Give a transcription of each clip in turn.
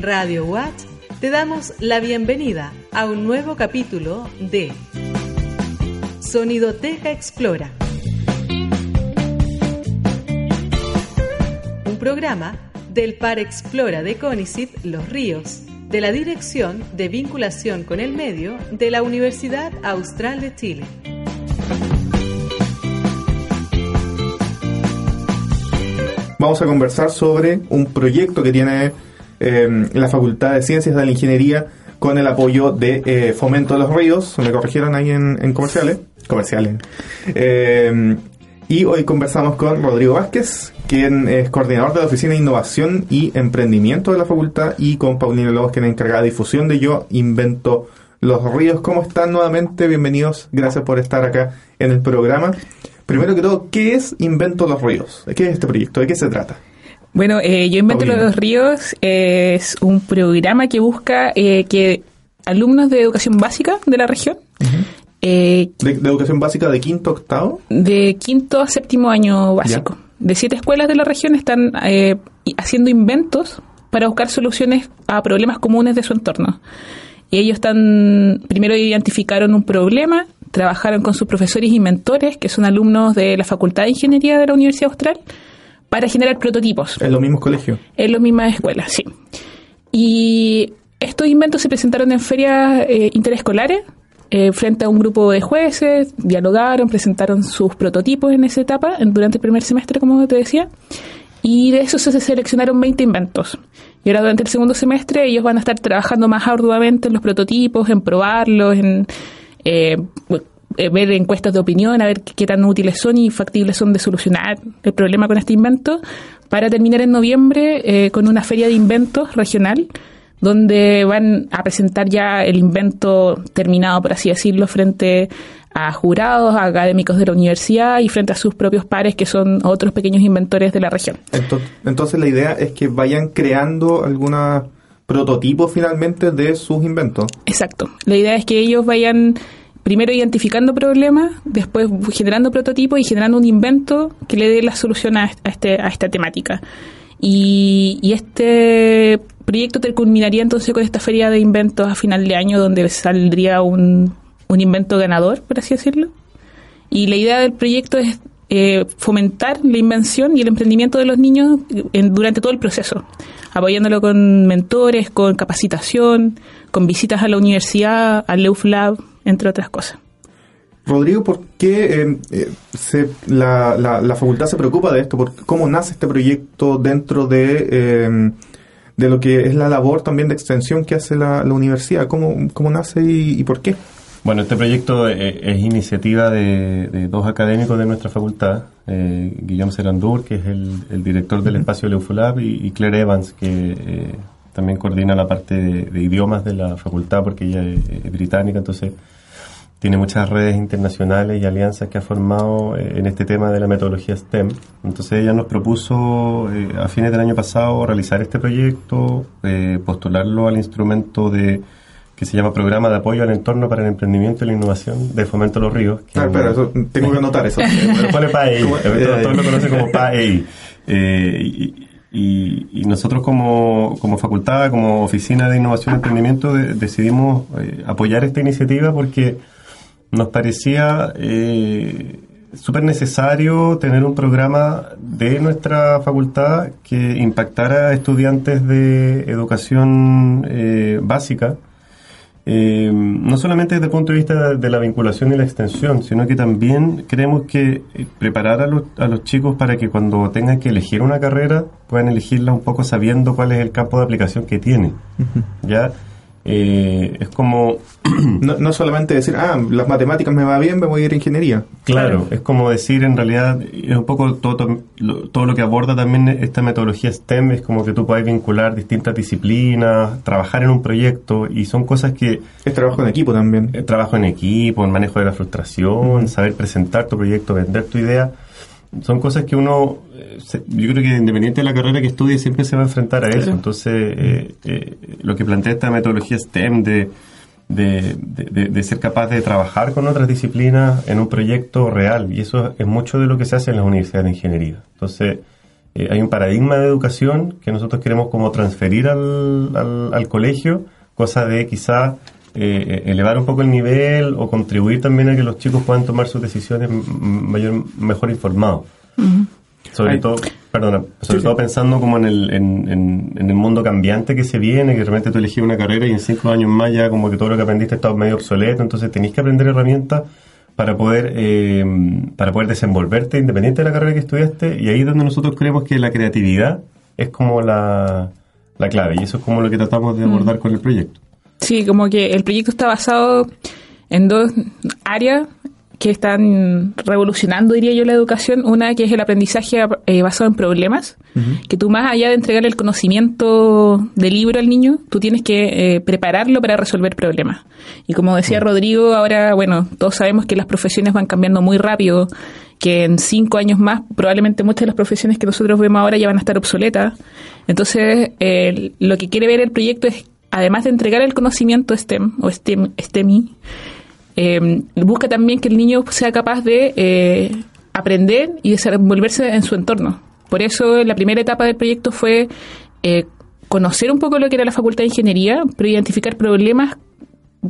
Radio Watch te damos la bienvenida a un nuevo capítulo de Sonidoteca Explora. Un programa del Par Explora de CONICIT Los Ríos, de la Dirección de Vinculación con el Medio de la Universidad Austral de Chile. Vamos a conversar sobre un proyecto que tiene eh, la Facultad de Ciencias de la Ingeniería con el apoyo de eh, Fomento de los Ríos, me corrigieron ahí en, comerciales. Comerciales. Eh, y hoy conversamos con Rodrigo Vázquez, quien es coordinador de la Oficina de Innovación y Emprendimiento de la Facultad, y con Paulina Lobos, quien es encargada de difusión de Yo Invento los Ríos. ¿Cómo están nuevamente? Bienvenidos. Gracias por estar acá en el programa. Primero que todo, ¿qué es Invento los Ríos? ¿Qué es este proyecto? ¿De qué se trata? Bueno, eh, Yo Invento los Ríos es un programa que busca eh, que alumnos de educación básica de la región eh, de, educación básica de quinto octavo? De quinto a séptimo año básico. De siete escuelas de la región están eh, haciendo inventos para buscar soluciones a problemas comunes de su entorno. Y ellos están, primero identificaron un problema, trabajaron con sus profesores y mentores, que son alumnos de la Facultad de Ingeniería de la Universidad Austral, para generar prototipos. ¿En los mismos colegios? En las mismas escuelas, sí. Y estos inventos se presentaron en ferias eh, interescolares eh, frente a un grupo de jueces, dialogaron, presentaron sus prototipos en esa etapa, durante el primer semestre, como te decía, y de eso se seleccionaron 20 inventos. Y ahora durante el segundo semestre ellos van a estar trabajando más arduamente en los prototipos, en probarlos, en eh, ver encuestas de opinión, a ver qué tan útiles son y factibles son de solucionar el problema con este invento, para terminar en noviembre con una feria de inventos regional donde van a presentar ya el invento terminado, por así decirlo, frente a jurados, a académicos de la universidad y frente a sus propios pares, que son otros pequeños inventores de la región. Entonces, la idea es que vayan creando alguna prototipo finalmente de sus inventos. Exacto. La idea es que ellos vayan primero identificando problemas, después generando prototipos y generando un invento que le dé la solución a, este, a esta temática. Y, y este proyecto te culminaría entonces con esta feria de inventos a final de año donde saldría un, un invento ganador, por así decirlo. Y la idea del proyecto es eh, fomentar la invención y el emprendimiento de los niños en, durante todo el proceso, apoyándolo con mentores, con capacitación, con visitas a la universidad, al Leuf Lab, entre otras cosas. Rodrigo, ¿por qué eh, eh, se, la, la, facultad se preocupa de esto? ¿Por ¿Cómo nace este proyecto dentro de de lo que es la labor también de extensión que hace la, universidad. ¿Cómo, ¿Cómo, nace y, por qué? Bueno, este proyecto eh, es, iniciativa de, dos académicos de nuestra facultad, eh, Guillermo Serandur, que es el, director del espacio Leufulab, y, y Claire Evans, que eh, también coordina la parte de, idiomas de la facultad, porque ella es británica, entonces tiene muchas redes internacionales y alianzas que ha formado eh, en este tema de la metodología STEM. Entonces ella nos propuso eh, a fines del año pasado realizar este proyecto, eh, postularlo al instrumento de que se llama Programa de Apoyo al Entorno para el Emprendimiento y la Innovación de Fomento los Ríos. Ah, espera, eso, tengo que anotar eso. pone PAEI, todos lo conocen como PAEI. Y, y, nosotros como, como, facultad, como Oficina de Innovación y Emprendimiento, decidimos apoyar esta iniciativa porque nos parecía eh, súper necesario tener un programa de nuestra facultad que impactara a estudiantes de educación eh, básica, eh, no solamente desde el punto de vista de la vinculación y la extensión, sino que también creemos que preparar a los, a los chicos para que cuando tengan que elegir una carrera puedan elegirla un poco sabiendo cuál es el campo de aplicación que tiene. ¿Ya? Eh, es como... no, solamente decir, ah, las matemáticas me va bien, me voy a ir a ingeniería. Claro, es como decir, en realidad, es un poco todo, todo, lo que aborda también esta metodología STEM, es como que tú puedes vincular distintas disciplinas, trabajar en un proyecto, y son cosas que... Es trabajo en equipo también. trabajo en equipo, el manejo de la frustración, saber presentar tu proyecto, vender tu idea son cosas que uno, yo creo que independiente de la carrera que estudie, siempre se va a enfrentar a eso. Entonces, eh, eh, lo que plantea esta metodología STEM de, de, ser capaz de trabajar con otras disciplinas en un proyecto real, y eso es mucho de lo que se hace en las universidades de ingeniería. Entonces, eh, hay un paradigma de educación que nosotros queremos como transferir al, al, al colegio, cosa de quizá eh, elevar un poco el nivel o contribuir también a que los chicos puedan tomar sus decisiones mayor, mejor informados. Sobre todo, perdona, sobre todo pensando como en el, en, el mundo cambiante que se viene, que de repente tú elegís una carrera y en cinco años más ya como que todo lo que aprendiste está medio obsoleto, entonces tenéis que aprender herramientas para poder eh, para poder desenvolverte independiente de la carrera que estudiaste y ahí es donde nosotros creemos que la creatividad es como la, la clave y eso es como lo que tratamos de abordar con el proyecto. Sí, como que el proyecto está basado en dos áreas que están revolucionando, diría yo, la educación. Una que es el aprendizaje eh, basado en problemas, que tú más allá de entregarle el conocimiento del libro al niño, tú tienes que eh, prepararlo para resolver problemas. Y como decía Rodrigo, ahora, bueno, todos sabemos que las profesiones van cambiando muy rápido, que en cinco años más probablemente muchas de las profesiones que nosotros vemos ahora ya van a estar obsoletas. Entonces, lo que quiere ver el proyecto es además de entregar el conocimiento STEM o STEM, STEMI, eh, busca también que el niño sea capaz de eh, aprender y desenvolverse en su entorno. Por eso la primera etapa del proyecto fue eh, conocer un poco lo que era la Facultad de Ingeniería, pero identificar problemas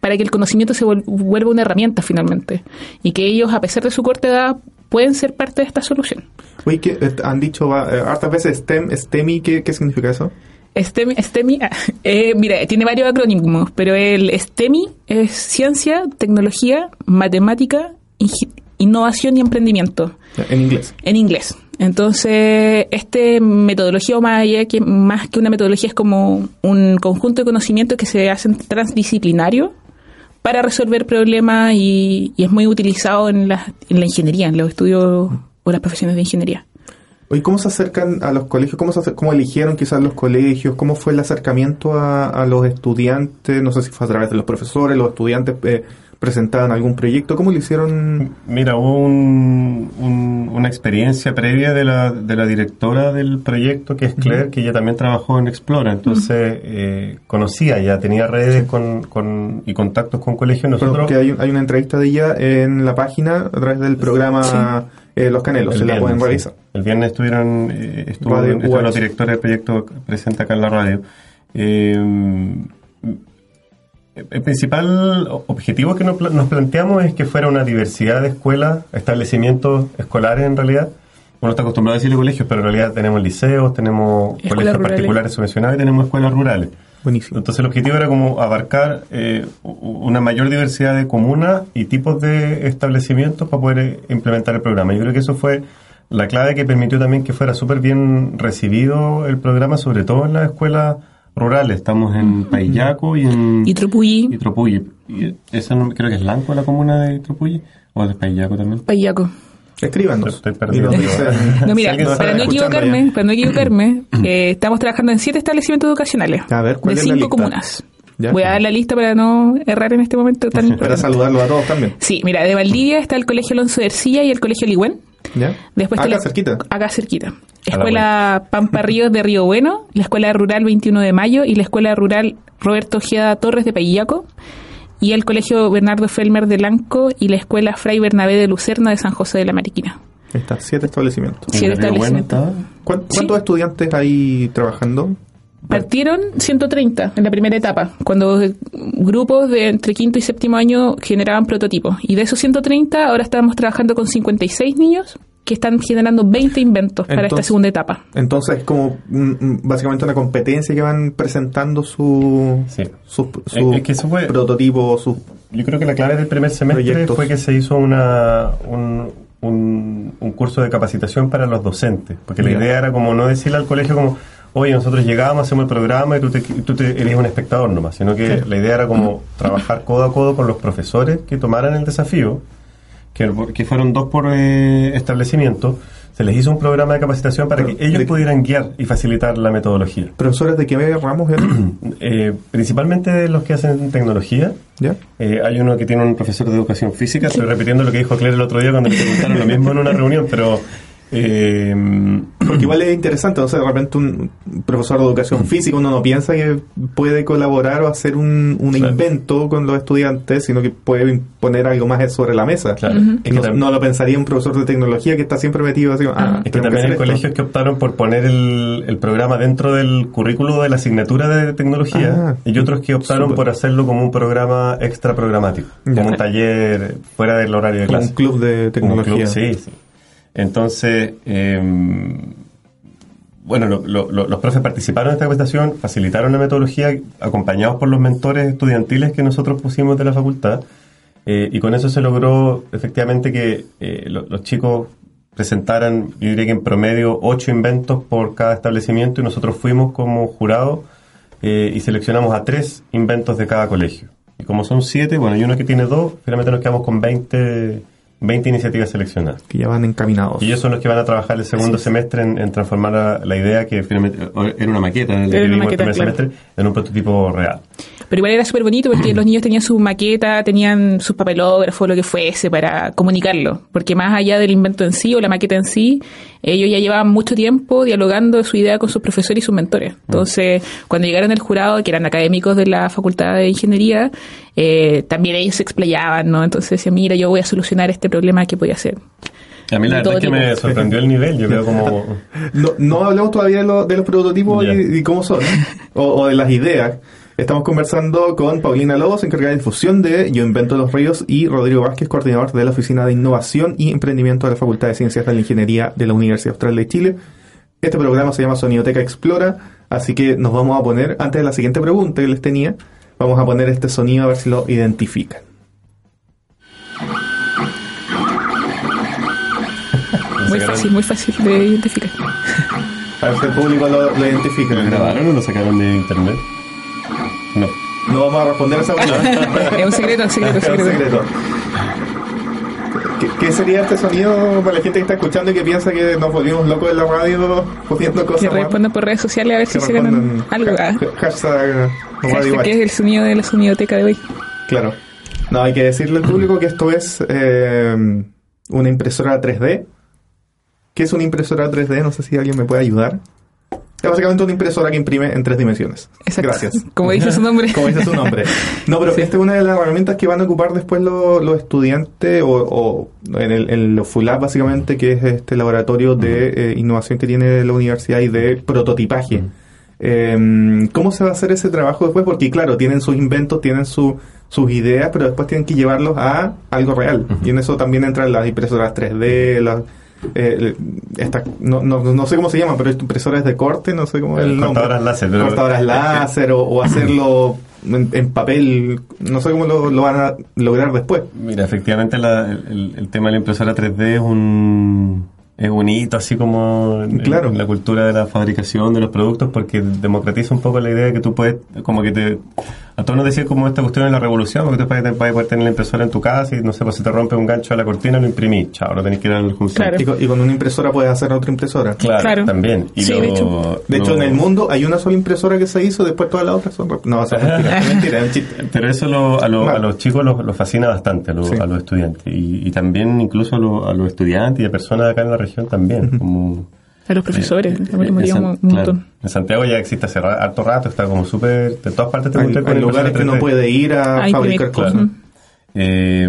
para que el conocimiento se vuelva una herramienta finalmente y que ellos, a pesar de su corta edad, pueden ser parte de esta solución. Oye, que han dicho hartas veces STEM, STEMI, ¿qué, qué significa eso? STEMI, STEMI eh, mira, tiene varios acrónimos, pero el STEMI es ciencia, tecnología, matemática, innovación y emprendimiento. En inglés. En inglés. Entonces, este metodología, o más, que, más que una metodología, es como un conjunto de conocimientos que se hacen transdisciplinarios para resolver problemas y, y es muy utilizado en la, en la ingeniería, en los estudios o las profesiones de ingeniería. ¿Y cómo se acercan a los colegios? ¿Cómo, se, cómo eligieron quizás los colegios? ¿Cómo fue el acercamiento a, los estudiantes? No sé si fue a través de los profesores, los estudiantes eh, presentaban algún proyecto. ¿Cómo lo hicieron? Mira, hubo una experiencia previa de la, de la directora del proyecto, que es Claire, que ella también trabajó en Explora. Entonces, eh, conocía ya, tenía redes con, y contactos con colegios. Nosotros... que hay, hay, una entrevista de ella en la página a través del programa... Eh, los Canelos, se la pueden realizar. El viernes estuvieron, eh, estuvo, los directores del proyecto presente acá en la radio. Eh, el principal objetivo que nos, planteamos es que fuera una diversidad de escuelas, establecimientos escolares en realidad. Uno está acostumbrado a decirle colegios, pero en realidad tenemos liceos, tenemos colegios particulares subvencionados y tenemos escuelas rurales. Entonces el objetivo era como abarcar eh, una mayor diversidad de comunas y tipos de establecimientos para poder eh, implementar el programa. Yo creo que eso fue la clave que permitió también que fuera súper bien recibido el programa, sobre todo en las escuelas rurales. Estamos en Payaco y en... Y Tropulli. Y Tropulli. Y esa no, creo que es Lanco la comuna de Tropulli. ¿O de Payaco también? Payaco. Escríbanos. Estoy perdido. no, mira, para, no equivocarme, para no equivocarme, eh, estamos trabajando en siete establecimientos educacionales a ver, ¿cuál de es cinco comunas. Voy a dar la lista para no errar en este momento tan importante. Para saludarlos a todos también. Sí, mira, de Valdivia está el Colegio Alonso de Ercilla y el Colegio Ligüen. ¿Ya? Después acá cerquita. Acá cerquita. Escuela Pampa Ríos de Río Bueno, la Escuela Rural 21 de Mayo y la Escuela Rural Roberto Ojeda Torres de Payillaco y el Colegio Bernardo Felmer de Lanco y la Escuela Fray Bernabé de Lucerna de San José de la Mariquina. Está, siete establecimientos. Siete establecimientos. ¿Cuántos estudiantes hay trabajando? Partieron 130 en la primera etapa, cuando grupos de entre quinto y séptimo año generaban prototipos. Y de esos 130, ahora estamos trabajando con 56 niños que están generando 20 inventos para esta segunda etapa. Entonces es como básicamente una competencia que van presentando su, sus prototipos. Yo creo que la clave del primer semestre fue que se hizo una, un, un, curso de capacitación para los docentes, porque la idea era como no decirle al colegio como, oye, nosotros llegamos, hacemos el programa y tú, te, tú te eres un espectador nomás, sino que la idea era como trabajar codo a codo con los profesores que tomaran el desafío, que, que fueron dos por eh, establecimiento, se les hizo un programa de capacitación para que ellos pudieran guiar y facilitar la metodología. ¿Profesores de qué ramos eran? eh, principalmente los que hacen tecnología. ¿Ya? Eh, hay uno que tiene un profesor de educación física, estoy repitiendo lo que dijo Claire el otro día cuando le preguntaron lo mismo en una reunión, pero eh, porque igual es interesante, o sea, de repente un profesor de educación física uno no piensa que puede colaborar o hacer un, un invento con los estudiantes, sino que puede poner algo más sobre la mesa. Claro. Es que no, lo pensaría un profesor de tecnología que está siempre metido así. Ah, es que también hay colegios que optaron por poner el, el, programa dentro del currículo de la asignatura de tecnología ah, y otros que optaron por hacerlo como un programa extra programático, como un taller fuera del horario de clase. un club de tecnología. sí, sí. Entonces, em, bueno, los profes participaron en esta capacitación, facilitaron la metodología, acompañados por los mentores estudiantiles que nosotros pusimos de la facultad, eh, y con eso se logró efectivamente que eh, los chicos presentaran, yo diría que en promedio, ocho inventos por cada establecimiento, y nosotros fuimos como jurado eh, y seleccionamos a tres inventos de cada colegio. Y como son siete, bueno, hay uno que tiene dos, finalmente nos quedamos con 20 20 iniciativas seleccionadas. Que ya van encaminados. Y ellos son los que van a trabajar el segundo semestre en, transformar la, idea que finalmente era una maqueta en el, primer semestre en un prototipo real. Pero igual era súper bonito porque los niños tenían su maqueta, tenían sus papelógrafos, lo que fuese, para comunicarlo. Porque más allá del invento en sí o la maqueta en sí, ellos ya llevaban mucho tiempo dialogando su idea con sus profesores y sus mentores. Entonces, cuando llegaron al jurado, que eran académicos de la Facultad de Ingeniería, eh, también ellos se explayaban, ¿no? Entonces decían, mira, yo voy a solucionar este problema que podía hacer. A mí la verdad es que me sorprendió el nivel, yo veo como... No, no hablamos todavía de, los prototipos y, cómo son, o, de las ideas. Estamos conversando con Paulina Lobos, encargada de difusión de Yo Invento los Ríos, y Rodrigo Vázquez, coordinador de la Oficina de Innovación y Emprendimiento de la Facultad de Ciencias de la Ingeniería de la Universidad Austral de Chile. Este programa se llama Sonioteca Explora, así que nos vamos a poner, antes de la siguiente pregunta que les tenía, vamos a poner este sonido a ver si lo identifican. Muy fácil, muy fácil de identificar. A ver si el público lo, identifica. ¿Lo grabaron o lo sacaron de internet? No. No vamos a responder a esa pregunta. es un secreto, un secreto, un secreto. ¿Qué, sería este sonido para la gente que está escuchando y que piensa que nos volvimos locos en la radio poniendo cosas? Que respondan por redes sociales a ver si se ganan algo. ¿ah? Hashtag, hashtag que es el sonido de la sonidoteca de hoy. Claro. No, hay que decirle al público que esto es eh, una impresora 3D. ¿Qué es una impresora 3D? No sé si alguien me puede ayudar. Es básicamente una impresora que imprime en tres dimensiones. Exacto. Gracias. Como dice su nombre. Como dice su nombre. No, pero esta es una de las herramientas que van a ocupar después los, estudiantes o, en, el, en los FULAB básicamente, que es este laboratorio de eh, innovación que tiene la universidad y de prototipaje. Em, ¿Cómo se va a hacer ese trabajo después? Porque claro, tienen sus inventos, tienen sus ideas, pero después tienen que llevarlos a algo real. Y en eso también entran las impresoras 3D, las eh, esta, no, no, no, sé cómo se llama, pero impresoras de corte, no sé cómo es el nombre. Cortadoras láser. Cortadoras láser o, hacerlo en, papel, no sé cómo lo, van a lograr después. Mira, efectivamente el, el, tema de la impresora 3D es un es bonito, así como en, claro. la cultura de la fabricación de los productos, porque democratiza un poco la idea de que tú puedes, como que te, a todos nos decían como esta cuestión de la revolución, porque tú puedes, poder tener la impresora en tu casa y no sé, pues si te rompe un gancho de la cortina, lo imprimís, chao, lo tenés que ir al claro. y, con, una impresora puedes hacer otra impresora. Claro, también. Y de, hecho. de hecho, en el mundo hay una sola impresora que se hizo, después todas las otras son... No, es mentira, es mentira, es un chiste. Pero eso a, a, los chicos los, fascina bastante, a, a los estudiantes, y, también incluso a, los estudiantes y a personas acá en la región también, como... A los profesores, eh, un montón. En Santiago ya existe hace harto rato, está como súper. De todas partes te hay, hay lugares que no puede ir a fabricar cosas. Eh,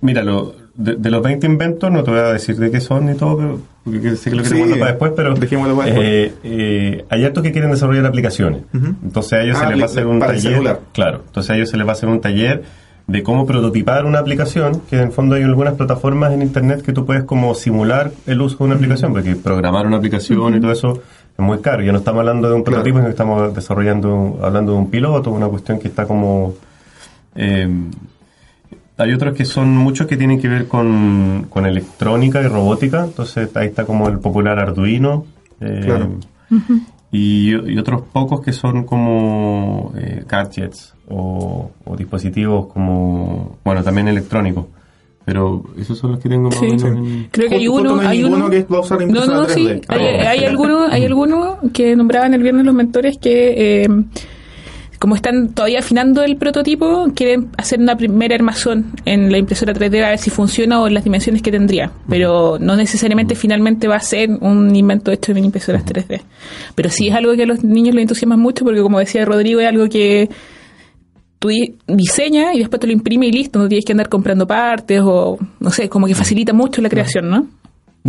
mira, lo, de, los 20 inventos, no te voy a decir de qué son ni todo, pero, porque sé que lo queremos para después, pero eh, eh, hay hartos que quieren desarrollar aplicaciones. Entonces a ellos se ah, les va a hacer un taller. Claro, entonces a ellos se les va a hacer un taller de cómo prototipar una aplicación, que en el fondo hay algunas plataformas en Internet que tú puedes como simular el uso de una aplicación, porque programar una aplicación y todo eso es muy caro. Ya no estamos hablando de un prototipo, sino que estamos desarrollando, hablando de un piloto, una cuestión que está como... Eh, hay otros que son muchos que tienen que ver con, con electrónica y robótica, entonces ahí está como el popular Arduino. Eh, y, y, otros pocos que son como eh, gadgets o, dispositivos como, bueno, también electrónicos. Pero esos son los que tengo más Creo que hay uno, hay uno. que va a usar no, no, sí, hay, hay alguno, hay alguno que nombraban el viernes los mentores que eh, como están todavía afinando el prototipo, quieren hacer una primera armazón en la impresora 3D a ver si funciona o en las dimensiones que tendría. Pero no necesariamente finalmente va a ser un invento hecho en impresoras 3D. Pero sí es algo que a los niños les entusiasma mucho porque, como decía Rodrigo, es algo que tú diseñas y después te lo imprimes y listo, no tienes que andar comprando partes o, no sé, como que facilita mucho la creación, ¿no?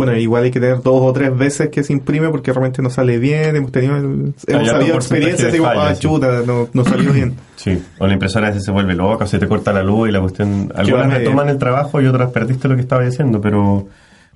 Bueno, igual hay que tener dos o tres veces que se imprime porque realmente no sale bien. Hemos tenido hemos sabido experiencias digo, ah, chuta, no, no salió bien. Sí, o la impresora a veces se vuelve loca, se te corta la luz y la cuestión. Algunas retoman el trabajo y otras perdiste lo que estaba diciendo, pero.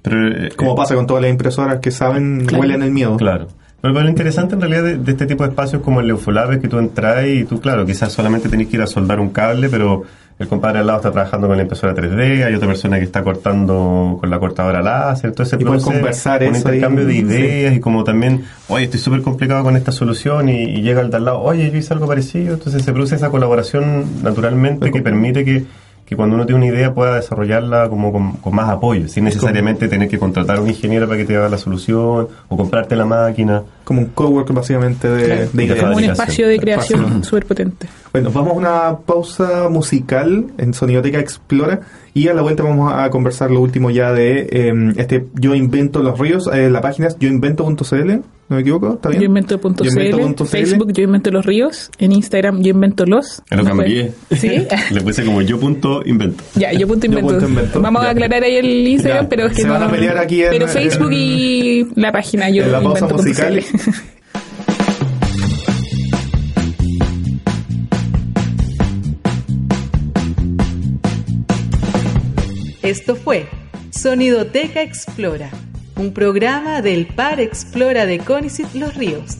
pero eh, Como pasa con todas las impresoras que saben, huelen el miedo. Claro. Pero, lo interesante en realidad de, este tipo de espacios como el Eufolabe es que tú entras y tú, claro, quizás solamente tenés que ir a soldar un cable, pero el compadre al lado está trabajando con la impresora 3D, hay otra persona que está cortando con la cortadora láser, entonces y conversar un intercambio de ideas y como también, oye, estoy súper complicado con esta solución y, llega el de al lado, oye, yo hice algo parecido, entonces se produce esa colaboración naturalmente que permite que que cuando uno tiene una idea pueda desarrollarla como con, más apoyo, sin necesariamente tener que contratar a un ingeniero para que te haga la solución o comprarte la máquina. Como un cowork básicamente de, de Como un espacio de creación súper potente. Bueno, vamos a una pausa musical en Sonidoteca Explora y a la vuelta vamos a conversar lo último ya de em, este Yo Invento los Ríos. Eh, la página es yoinvento.cl ¿No me equivoco? ¿Está bien? Yo invento.cl, Facebook Yo Invento Los Ríos, en Instagram Yo Invento Los. Lo cambié. ¿Sí? Le puse como yo punto invento. Ya, yo punto invento. Vamos a aclarar ahí el Instagram, pero es que se no... Van a pelear aquí en, pero Facebook y la página Yo en la pausa musical. Esto fue Sonidoteca Explora un programa del Par Explora de Conicet Los Ríos.